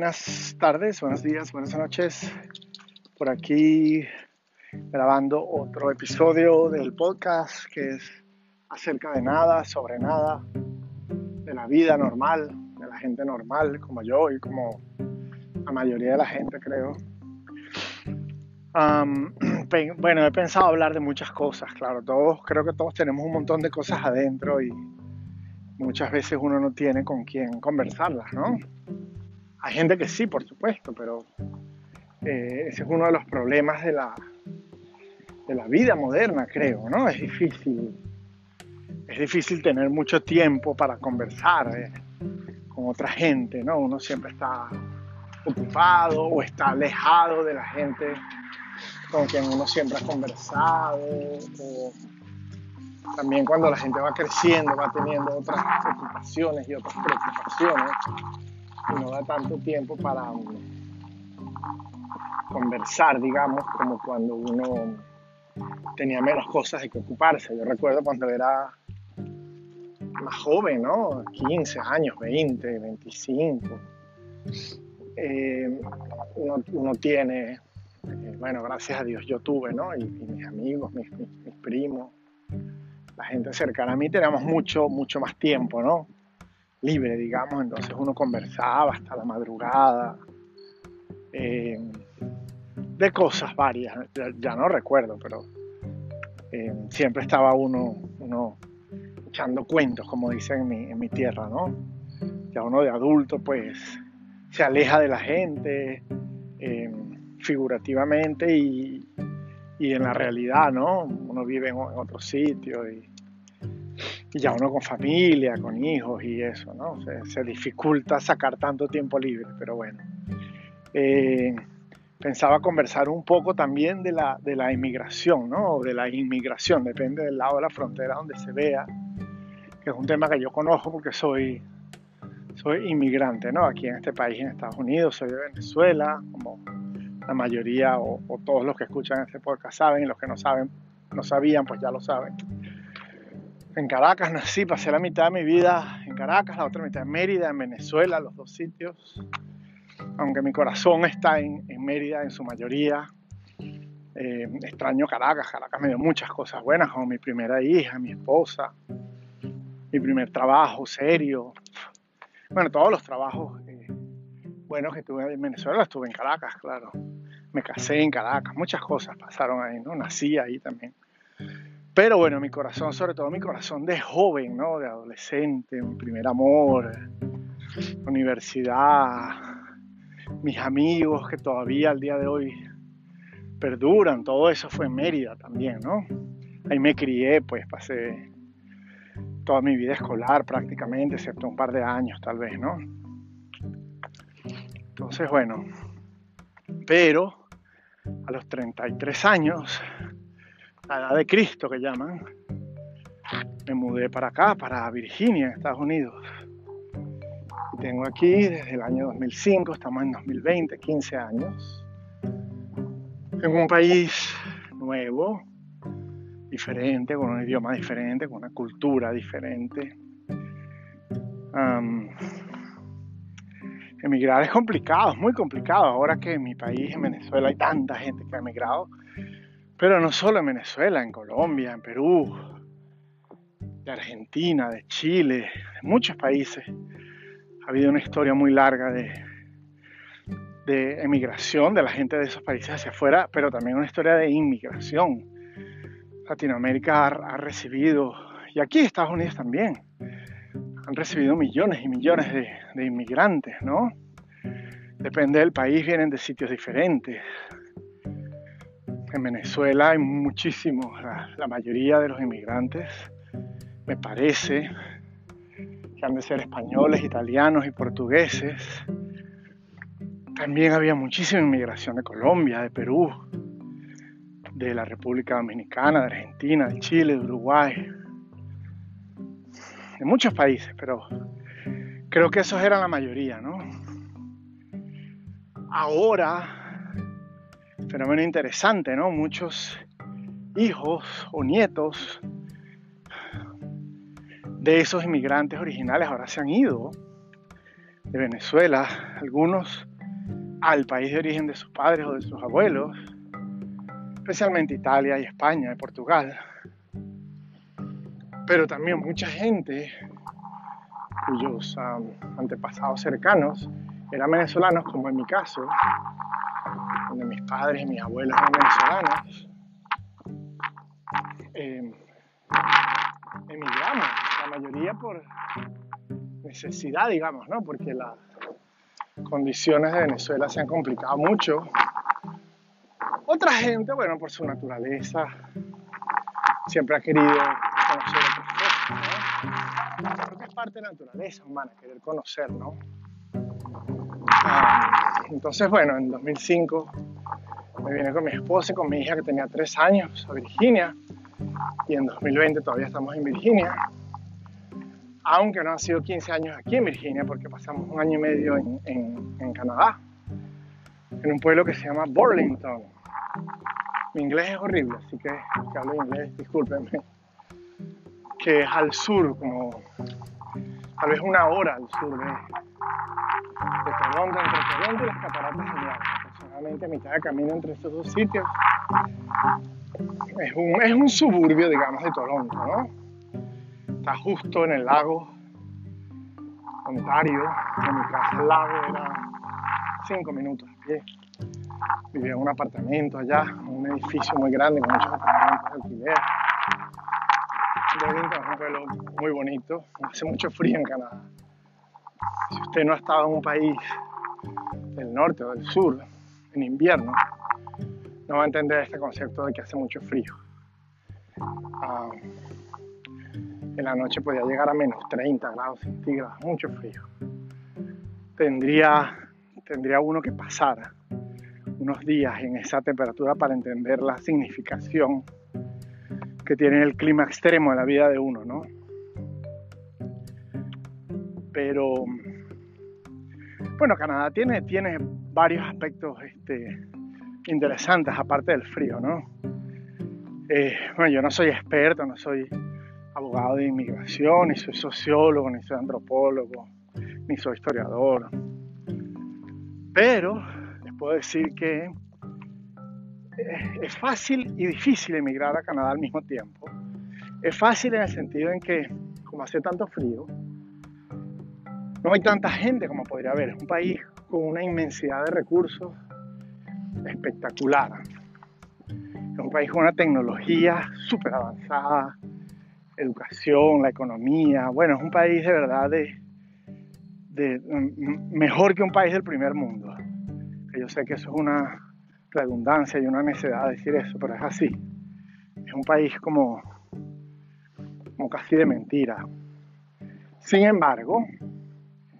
buenas tardes, buenos días, buenas noches. Por aquí grabando otro episodio del podcast que es acerca de nada, sobre nada, de la vida normal, de la gente normal como yo y como la mayoría de la gente creo. bueno, he pensado hablar de muchas cosas, claro, todos, creo que todos tenemos un montón de cosas adentro y muchas veces uno no tiene con quién conversarlas, ¿no? Hay gente que sí, por supuesto, pero eh, ese es uno de los problemas de la, de la vida moderna, creo, ¿no? Es difícil, es difícil tener mucho tiempo para conversar eh, con otra gente, ¿no? Uno siempre está ocupado o está alejado de la gente con quien uno siempre ha conversado. también cuando la gente va creciendo, va teniendo otras ocupaciones y otras preocupaciones y no da tanto tiempo para conversar, digamos, como cuando uno tenía menos cosas de que ocuparse. Yo recuerdo cuando era más joven, ¿no? 15 años, 20, 25. Eh, uno, tiene, eh, bueno, gracias a Dios yo tuve, ¿no? Y, mis amigos, mis, mis, primos, la gente cercana a mí teníamos mucho, mucho más tiempo, ¿no? Libre, digamos, entonces uno conversaba hasta la madrugada, eh, de cosas varias, ya, no recuerdo, pero eh, siempre estaba uno, uno echando cuentos, como dicen en mi, en mi tierra, ¿no? Ya uno de adulto, pues, se aleja de la gente, eh, figurativamente y, y, en la realidad, ¿no? Uno vive en, en otro sitio y y ya uno con familia, con hijos y eso, ¿no? Se, dificulta sacar tanto tiempo libre, pero bueno. Eh, pensaba conversar un poco también de la, de la inmigración, ¿no? O de la inmigración, depende del lado de la frontera donde se vea, que es un tema que yo conozco porque soy, soy inmigrante, ¿no? Aquí en este país, en Estados Unidos, soy de Venezuela, como la mayoría o, o todos los que escuchan este podcast saben, y los que no saben, no sabían, pues ya lo saben en Caracas nací, pasé la mitad de mi vida en Caracas, la otra mitad en Mérida, en Venezuela, los dos sitios. Aunque mi corazón está en, Mérida en su mayoría. Eh, extraño Caracas, Caracas me dio muchas cosas buenas, como mi primera hija, mi esposa, mi primer trabajo serio. Bueno, todos los trabajos eh, buenos que tuve en Venezuela estuve en Caracas, claro. Me casé en Caracas, muchas cosas pasaron ahí, ¿no? Nací ahí también. Pero bueno, mi corazón, sobre todo mi corazón de joven, ¿no? De adolescente, mi primer amor, universidad, mis amigos que todavía al día de hoy perduran, todo eso fue en Mérida también, ¿no? Ahí me crié, pues pasé toda mi vida escolar prácticamente, excepto un par de años tal vez, ¿no? Entonces, bueno, pero a los 33 años la edad de Cristo que llaman, me mudé para acá, para Virginia, Estados Unidos. Y tengo aquí desde el año 2005, estamos en 2020, 15 años. En un país nuevo, diferente, con un idioma diferente, con una cultura diferente. emigrar es complicado, es muy complicado. Ahora que en mi país, en Venezuela, hay tanta gente que ha emigrado, pero no solo en Venezuela, en Colombia, en Perú, de Argentina, de Chile, de muchos países. Ha habido una historia muy larga de, de emigración de la gente de esos países hacia afuera, pero también una historia de inmigración. Latinoamérica ha, recibido, y aquí Estados Unidos también, han recibido millones y millones de, de inmigrantes, ¿no? Depende del país, vienen de sitios diferentes en Venezuela hay muchísimos, la, mayoría de los inmigrantes, me parece, que han de ser españoles, italianos y portugueses. También había muchísima inmigración de Colombia, de Perú, de la República Dominicana, de Argentina, de Chile, de Uruguay, de muchos países, pero creo que esos eran la mayoría, ¿no? Ahora fenómeno interesante, ¿no? Muchos hijos o nietos de esos inmigrantes originales ahora se han ido de Venezuela. Algunos al país de origen de sus padres o de sus abuelos, especialmente Italia y España y Portugal, pero también mucha gente cuyos antepasados cercanos eran venezolanos, como en mi caso, donde mis padres y mis abuelos eran venezolanos, eh, emigramos, la mayoría por necesidad, digamos, ¿no? Porque las condiciones de Venezuela se han complicado mucho. Otra gente, bueno, por su naturaleza, siempre ha querido conocer otras cosas, ¿no? Creo que es parte de la naturaleza humana, querer conocer, ¿no? Ah, entonces, bueno, en 2005 me vine con mi esposa y con mi hija que tenía tres años a Virginia y en 2020 todavía estamos en Virginia, aunque no han sido 15 años aquí en Virginia porque pasamos un año y medio en, en Canadá, en un pueblo que se llama Burlington. Mi inglés es horrible, así que que hablo inglés, discúlpenme. Que es al sur, como tal vez una hora al sur de, Toronto, entre Toronto y las cataratas de Niágara, aproximadamente a mitad de camino entre estos dos sitios. Es un, es un suburbio, digamos, de Toronto, ¿no? Está justo en el lago Ontario, en mi casa el lago era cinco minutos a pie. Vivía en un apartamento allá, un edificio muy grande con muchos apartamentos de alquiler. Burlington es un pueblo muy bonito, hace mucho frío en Canadá. Si usted no ha estado en un país del norte o del sur en invierno, no va a entender este concepto de que hace mucho frío. Ah, en la noche podía llegar a menos 30 grados centígrados, mucho frío. Tendría, tendría uno que pasar unos días en esa temperatura para entender la significación que tiene el clima extremo en la vida de uno, ¿no? Pero, bueno, Canadá tiene, tiene varios aspectos este, interesantes aparte del frío, ¿no? Eh, bueno, yo no soy experto, no soy abogado de inmigración, ni soy sociólogo, ni soy antropólogo, ni soy historiador. Pero les puedo decir que eh, es fácil y difícil emigrar a Canadá al mismo tiempo. Es fácil en el sentido en que, como hace tanto frío, no hay tanta gente como podría haber. Es un país con una inmensidad de recursos espectacular. Es un país con una tecnología súper avanzada, educación, la economía. Bueno, es un país de verdad de, mejor que un país del primer mundo. yo sé que eso es una redundancia y una necedad decir eso, pero es así. Es un país como, como casi de mentira. Sin embargo,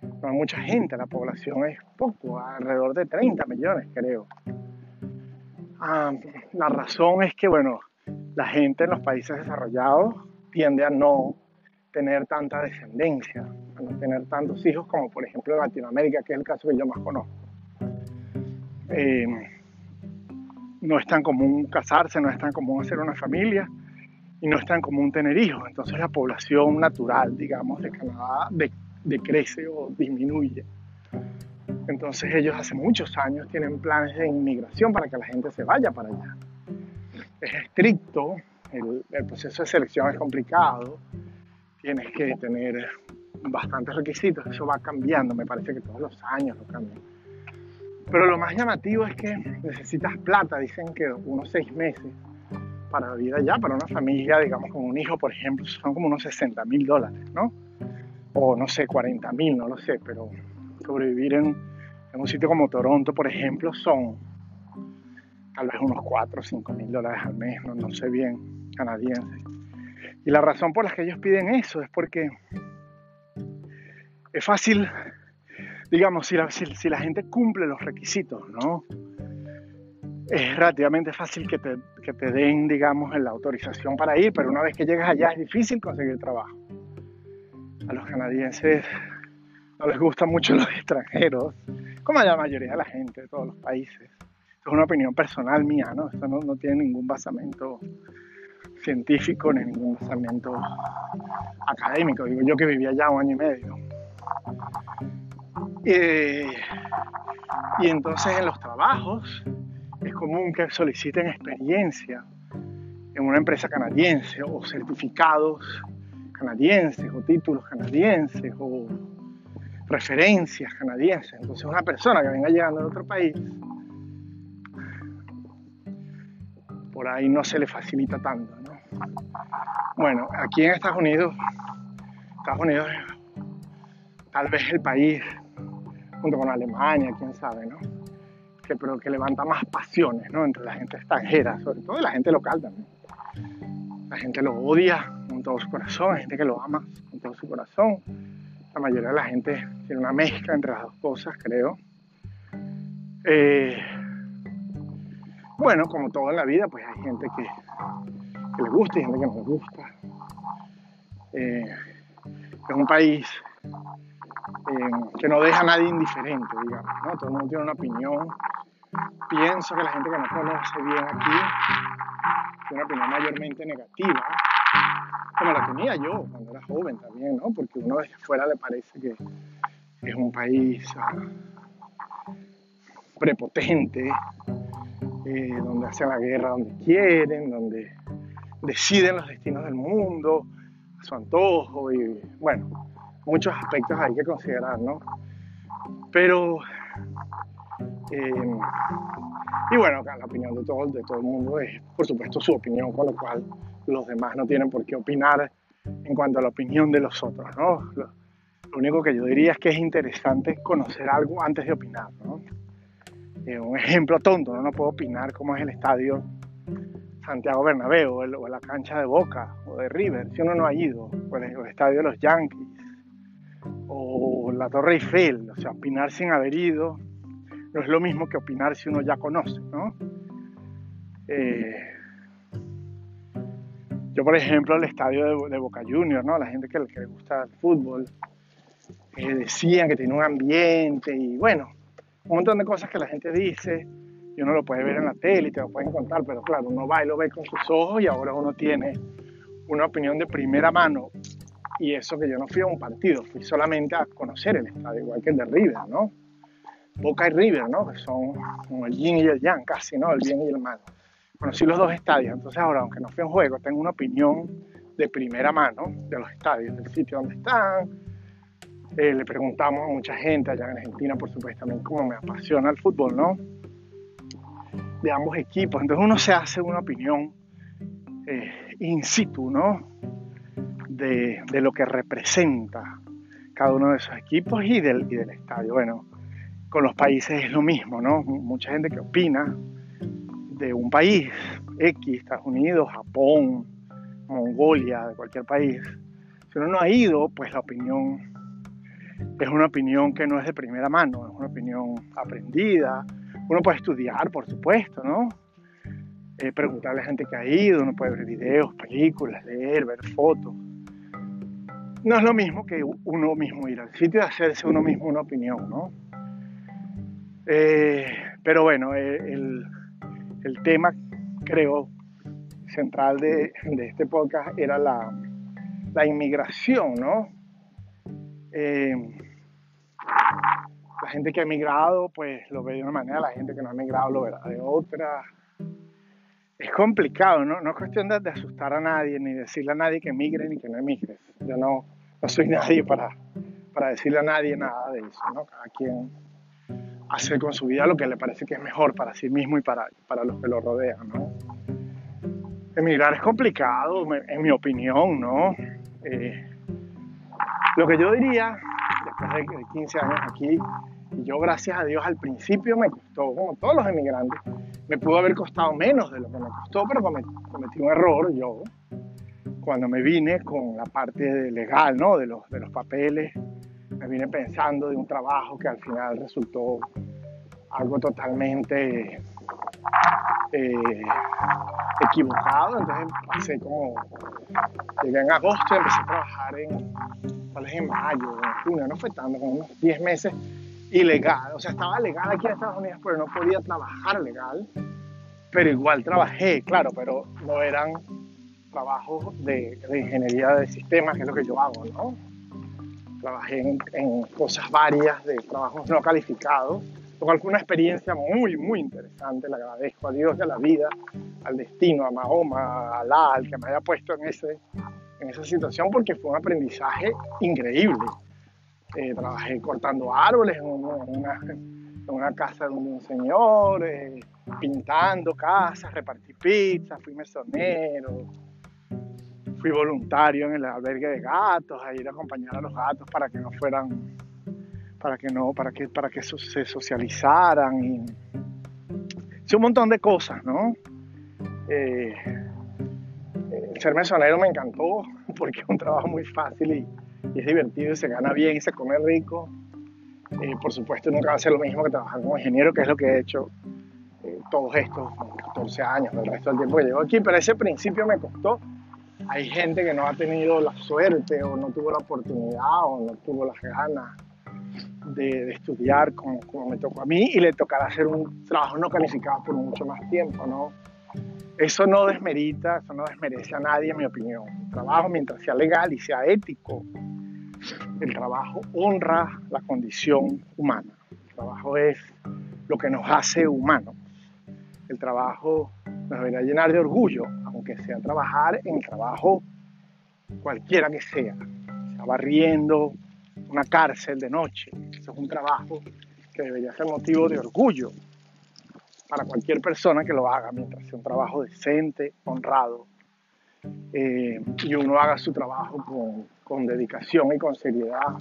no hay mucha gente, la población es poco, alrededor de 30 millones creo. Ah, la razón es que, bueno, la gente en los países desarrollados tiende a no tener tanta descendencia, a no tener tantos hijos como por ejemplo en Latinoamérica, que es el caso que yo más conozco. Eh, no es tan común casarse, no es tan común hacer una familia y no es tan común tener hijos. Entonces la población natural, digamos, de Canadá decrece o disminuye. Entonces ellos hace muchos años tienen planes de inmigración para que la gente se vaya para allá. Es estricto, el, proceso de selección es complicado, tienes que tener bastantes requisitos, eso va cambiando, me parece que todos los años lo cambian. Pero lo más llamativo es que necesitas plata, dicen que unos seis meses para vivir allá, para una familia, digamos, con un hijo, por ejemplo, son como unos 60 mil dólares, ¿no? O no sé, 40 mil, no lo sé, pero sobrevivir en, en un sitio como Toronto, por ejemplo, son tal vez unos 4 o 5 mil dólares al mes, no, sé bien, canadienses. Y la razón por la que ellos piden eso es porque es fácil, digamos, si la, gente cumple los requisitos, ¿no? Es relativamente fácil que te, que te den, digamos, la autorización para ir, pero una vez que llegas allá es difícil conseguir trabajo. A los canadienses no les gustan mucho los extranjeros, como la mayoría de la gente de todos los países. Esto es una opinión personal mía, ¿no? Esto no, tiene ningún basamento científico ni ningún basamento académico. Digo yo que vivía allá un año y medio. Y entonces en los trabajos es común que soliciten experiencia en una empresa canadiense o certificados canadienses o títulos canadienses o referencias canadienses. Entonces una persona que venga llegando de otro país, por ahí no se le facilita tanto. Bueno, aquí en Estados Unidos, Estados Unidos tal vez el país, junto con Alemania, quién sabe, ¿no? Que, pero que levanta más pasiones, ¿no? Entre la gente extranjera, sobre todo la gente local también. La gente lo odia con todo su corazón, hay gente que lo ama con todo su corazón. La mayoría de la gente tiene una mezcla entre las dos cosas, creo. Eh, bueno, como todo en la vida, pues hay gente que, le gusta y gente que no le gusta. Eh, es un país eh, que no deja a nadie indiferente, digamos. Todo el mundo tiene una opinión. Pienso que la gente que no conoce bien aquí tiene una opinión mayormente negativa, como la tenía yo cuando era joven también, ¿no? Porque uno desde afuera le parece que es un país prepotente, eh, donde hacen la guerra donde quieren, donde deciden los destinos del mundo a su antojo y bueno, muchos aspectos hay que considerar, ¿no? Pero, eh, y bueno, la opinión de todo, de todo el mundo es, por supuesto, su opinión, con lo cual los demás no tienen por qué opinar en cuanto a la opinión de los otros, ¿no? Lo, único que yo diría es que es interesante conocer algo antes de opinar, ¿no? Eh, un ejemplo tonto, ¿no? no puedo opinar cómo es el estadio Santiago Bernabéu o, la cancha de Boca o de River, si uno no ha ido, o el, estadio de los Yankees o la Torre Eiffel, o sea, opinar sin haber ido no es lo mismo que opinar si uno ya conoce, ¿no? Eh, yo, por ejemplo, el estadio de, Boca Juniors, ¿no? La gente que, le gusta el fútbol, eh, decían que tiene un ambiente y bueno, un montón de cosas que la gente dice y uno lo puede ver en la tele y te lo pueden contar, pero claro, uno va y lo ve con sus ojos y ahora uno tiene una opinión de primera mano. Y eso que yo no fui a un partido, fui solamente a conocer el estadio, igual que el de River, ¿no? Boca y River, ¿no? Que son como el yin y el yang, casi, ¿no? El bien y el mal. Conocí los dos estadios, entonces ahora, aunque no fui a un juego, tengo una opinión de primera mano de los estadios, del sitio donde están. Eh, le preguntamos a mucha gente allá en Argentina, por supuesto, también cómo me apasiona el fútbol, ¿no? de ambos equipos. Entonces uno se hace una opinión eh, in situ, ¿no? De, lo que representa cada uno de esos equipos y del, y del estadio. Bueno, con los países es lo mismo, ¿no? Mucha gente que opina de un país, X, Estados Unidos, Japón, Mongolia, de cualquier país. Si uno no ha ido, pues la opinión es una opinión que no es de primera mano, es una opinión aprendida, uno puede estudiar, por supuesto, ¿no? Eh, preguntarle a gente que ha ido, uno puede ver videos, películas, leer, ver fotos. No es lo mismo que uno mismo ir al sitio y hacerse uno mismo una opinión, ¿no? Eh, pero bueno, eh, el, tema, creo, central de, este podcast era la, la inmigración, ¿no? la gente que ha emigrado, pues lo ve de una manera, la gente que no ha emigrado lo verá de otra. Es complicado, ¿no? No es cuestión de, asustar a nadie, ni decirle a nadie que emigre ni que no emigre. Yo no, no soy nadie para, para decirle a nadie nada de eso, ¿no? Cada quien hace con su vida lo que le parece que es mejor para sí mismo y para, para los que lo rodean, ¿no? Emigrar es complicado, en mi opinión, ¿no? Eh, lo que yo diría después de 15 años aquí, y yo gracias a Dios al principio me costó, como todos los emigrantes, me pudo haber costado menos de lo que me costó, pero cometí un error yo cuando me vine con la parte legal, ¿no? De los, de los papeles, me vine pensando de un trabajo que al final resultó algo totalmente eh, equivocado, entonces pasé como, llegué en agosto y empecé a trabajar en, tal vez en mayo, en junio, no fue tanto, como unos 10 meses ilegal, o sea, estaba legal aquí en Estados Unidos, pero no podía trabajar legal, pero igual trabajé, claro, pero no eran trabajos de, ingeniería de sistemas, que es lo que yo hago, ¿no? Trabajé en, en cosas varias de trabajos no calificados, lo cual fue una experiencia muy, muy interesante. Le agradezco a Dios a la vida, al destino, a Mahoma, a Alá, al que me haya puesto en, ese, en esa situación, porque fue un aprendizaje increíble. Eh, trabajé cortando árboles en una, en una casa de un señor, eh, pintando casas, repartí pizza, fui mesonero, fui voluntario en el albergue de gatos, a ir a acompañar a los gatos para que no fueran para que no, para que, para que se socializaran y un montón de cosas, ¿no? Eh, ser mesonero me encantó porque es un trabajo muy fácil y, es divertido y se gana bien y se come rico. Eh, por supuesto, nunca va a ser lo mismo que trabajar como ingeniero, que es lo que he hecho eh, todos estos 14 años, el resto del tiempo que llevo aquí, pero ese principio me costó. Hay gente que no ha tenido la suerte o no tuvo la oportunidad o no tuvo las ganas de, estudiar como, como, me tocó a mí y le tocará hacer un trabajo no calificado por mucho más tiempo, ¿no? Eso no desmerita, eso no desmerece a nadie, en mi opinión. El trabajo, mientras sea legal y sea ético, el trabajo honra la condición humana. El trabajo es lo que nos hace humanos. El trabajo nos debería llenar de orgullo, aunque sea trabajar en el trabajo cualquiera que sea, sea barriendo, una cárcel de noche. Eso es un trabajo que debería ser motivo de orgullo para cualquier persona que lo haga, mientras sea un trabajo decente, honrado, eh, y uno haga su trabajo con, con, dedicación y con seriedad.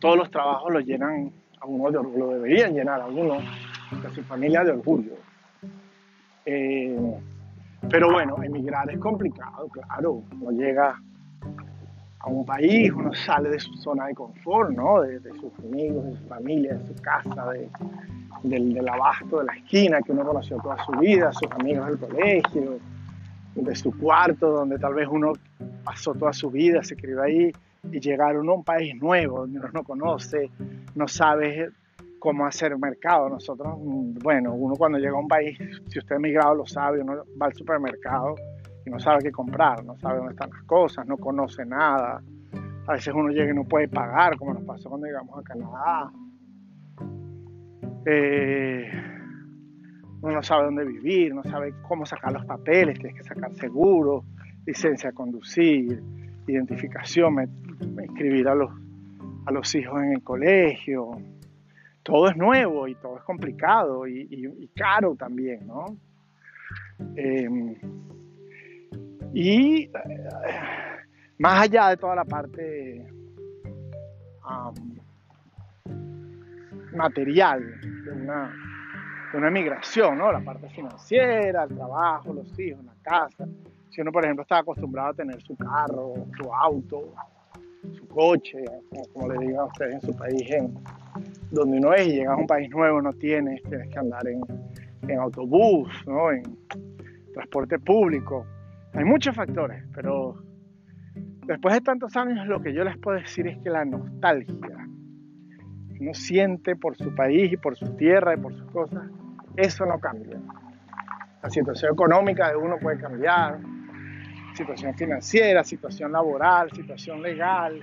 Todos los trabajos lo llenan a uno de orgullo, lo deberían llenar a uno, a su familia de orgullo. Eh, pero bueno, emigrar es complicado, claro, no llega un país, uno sale de su zona de confort, ¿no? de, sus amigos, de su familia, de su casa, de, del, abasto de la esquina que uno conoció toda su vida, sus amigos del colegio, de su cuarto donde tal vez uno pasó toda su vida, se crió ahí, y llegar uno a un país nuevo donde uno no conoce, no sabe cómo hacer mercado. Nosotros, bueno, uno cuando llega a un país, si usted ha emigrado lo sabe, uno va al supermercado y no sabe qué comprar, no sabe dónde están las cosas, no conoce nada. A veces uno llega y no puede pagar, como nos pasó cuando llegamos a Canadá. Eh, uno no sabe dónde vivir, no sabe cómo sacar los papeles, tienes que sacar seguro, licencia de conducir, identificación, inscribir a los, a los hijos en el colegio. Todo es nuevo y todo es complicado y, caro también, ¿no? Eh, y eh, más allá de toda la parte material de una, de una migración, ¿no? la parte financiera, el trabajo, los hijos, la casa. Si uno, por ejemplo, está acostumbrado a tener su carro, su auto, su coche, como, le digan a ustedes en su país, en, donde uno es y llega a un país nuevo, no tienes, tienes que andar en, en autobús, ¿no? en transporte público. Hay muchos factores, pero después de tantos años lo que yo les puedo decir es que la nostalgia que uno siente por su país y por su tierra y por sus cosas, eso no cambia. La situación económica de uno puede cambiar, situación financiera, situación laboral, situación legal,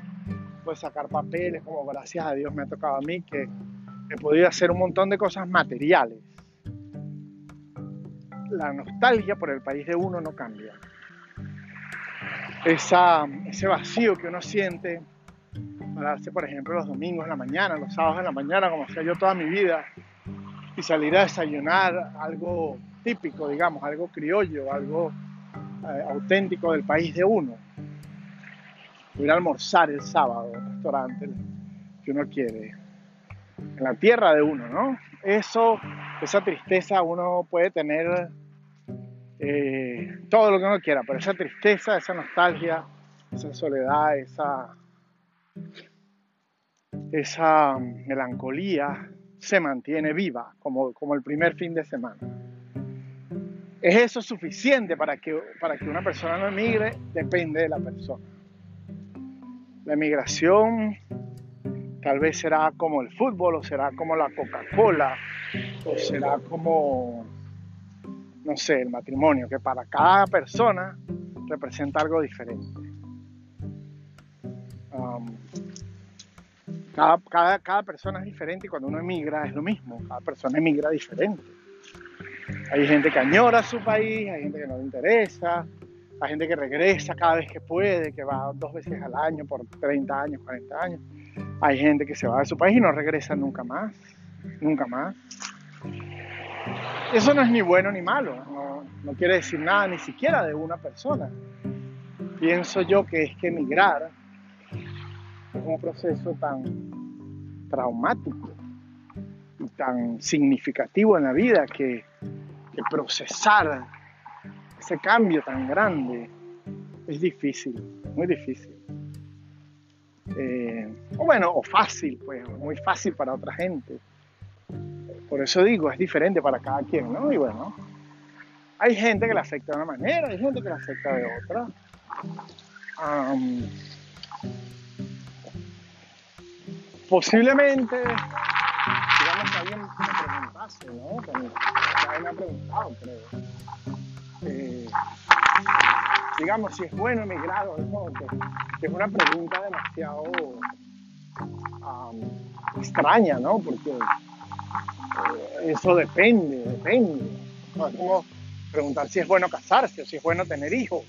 puede sacar papeles, como gracias a Dios me ha tocado a mí, que he podido hacer un montón de cosas materiales. La nostalgia por el país de uno no cambia esa, ese vacío que uno siente darse, por ejemplo, los domingos en la mañana, los sábados en la mañana, como hacía yo toda mi vida, y salir a desayunar algo típico, digamos, algo criollo, algo eh, auténtico del país de uno. Ir a almorzar el sábado en restaurante que uno quiere, en la tierra de uno, ¿no? Eso, esa tristeza uno puede tener eh, todo lo que uno quiera, pero esa tristeza, esa nostalgia, esa soledad, esa, esa melancolía se mantiene viva como, como el primer fin de semana. ¿Es eso suficiente para que, para que una persona no emigre? Depende de la persona. La emigración tal vez será como el fútbol o será como la Coca-Cola o será como no sé, el matrimonio, que para cada persona representa algo diferente. Um, cada, cada, cada persona es diferente y cuando uno emigra es lo mismo, cada persona emigra diferente. Hay gente que añora su país, hay gente que no le interesa, hay gente que regresa cada vez que puede, que va dos veces al año por 30 años, 40 años. Hay gente que se va de su país y no regresa nunca más, nunca más. Eso no es ni bueno ni malo, no, quiere decir nada ni siquiera de una persona. Pienso yo que es que emigrar es un proceso tan traumático y tan significativo en la vida que, que procesar ese cambio tan grande es difícil, muy difícil. Eh, o bueno, o fácil, pues, muy fácil para otra gente. Por eso digo, es diferente para cada quien, ¿no? Y bueno, hay gente que le afecta de una manera, hay gente que le afecta de otra. posiblemente, digamos que alguien me preguntase, ¿no? Que alguien me ha preguntado, creo. Eh, digamos, si es bueno emigrar o no, que es una pregunta demasiado extraña, ¿no? Porque eso depende, depende. es como preguntar si es bueno casarse o si es bueno tener hijos.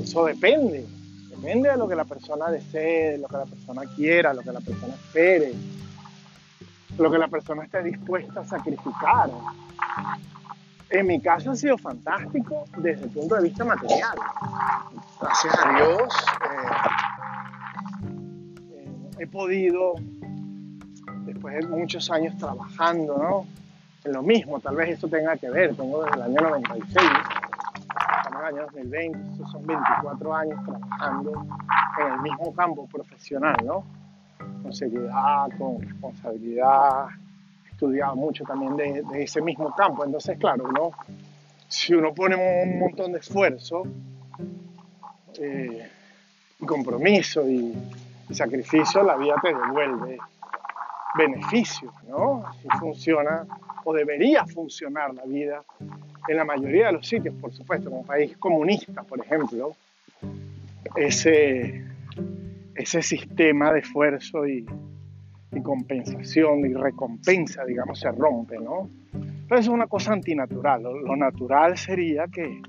Eso depende. Depende de lo que la persona desee, de lo que la persona quiera, lo que la persona espere, lo que la persona esté dispuesta a sacrificar. En mi caso ha sido fantástico desde el punto de vista material. Gracias a Dios eh, eh, he podido, después de muchos años trabajando, ¿no? En lo mismo, tal vez eso tenga que ver, tengo desde el año 96, estamos en el año 2020, esos son 24 años trabajando en el mismo campo profesional, ¿no? Con seriedad, con responsabilidad, estudiado mucho también de, ese mismo campo. Entonces, claro, ¿no? si uno pone un montón de esfuerzo, eh, compromiso y, sacrificio, la vida te devuelve beneficios, ¿no? Así funciona o debería funcionar la vida en la mayoría de los sitios, por supuesto, en un país comunista, por ejemplo, ese, ese sistema de esfuerzo y, compensación y recompensa, digamos, se rompe, ¿no? Pero es una cosa antinatural. Lo, natural sería que,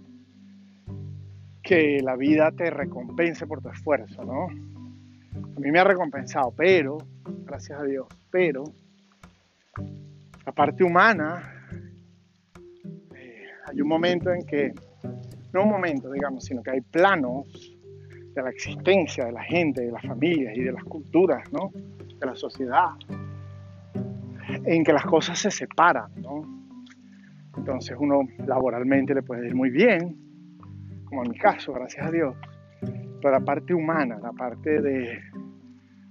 que la vida te recompense por tu esfuerzo, ¿no? A mí me ha recompensado, pero, gracias a Dios, pero la parte humana, eh, hay un momento en que, no un momento, digamos, sino que hay planos de la existencia de la gente, de las familias y de las culturas, ¿no? de la sociedad, en que las cosas se separan, ¿no? Entonces uno laboralmente le puede ir muy bien, como en mi caso, gracias a Dios, pero la parte humana, la parte de,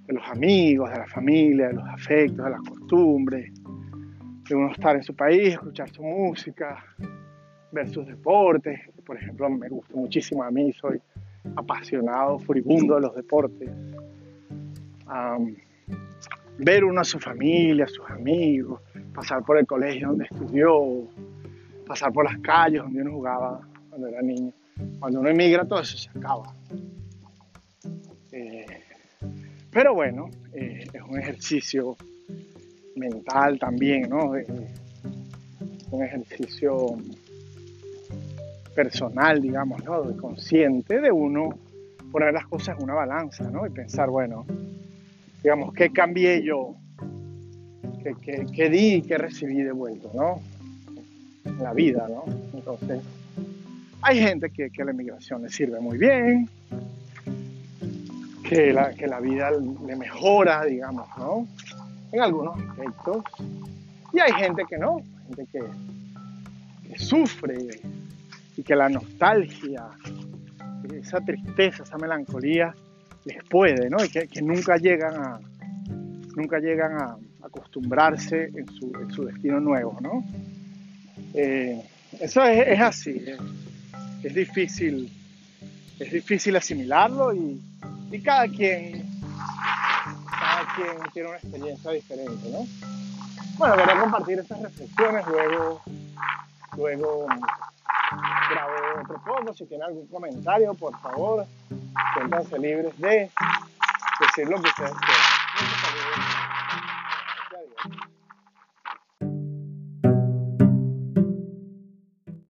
de los amigos, de la familia, de los afectos, de las costumbres, de uno estar en su país, escuchar su música, ver sus deportes. Por ejemplo, me gusta muchísimo a mí, soy apasionado, furibundo de los deportes ver uno a su familia, a sus amigos, pasar por el colegio donde estudió, pasar por las calles donde uno jugaba cuando era niño. Cuando uno emigra todo eso se acaba. Pero bueno, eh, es un ejercicio mental también, ¿no? Eh, un ejercicio personal, digamos, ¿no? consciente de uno poner las cosas en una balanza, ¿no? Y pensar, bueno, digamos, qué cambié yo, qué, di y qué recibí de vuelta, ¿no? La vida, ¿no? Entonces, hay gente que, que la emigración le sirve muy bien, que la, que la vida le mejora, digamos, ¿no? En algunos aspectos. Y hay gente que no, gente que, que sufre y que la nostalgia, esa tristeza, esa melancolía, les puede, ¿no? Y que, nunca llegan a nunca llegan a acostumbrarse en su, destino nuevo, ¿no? Eh, eso es, así, es, difícil, es difícil asimilarlo y, cada quien cada quien tiene una experiencia diferente, ¿no? Bueno, quería compartir estas reflexiones, luego, luego grabo otro poco, si tienen algún comentario, por favor, siéntanse libres de decir lo que ustedes quieran.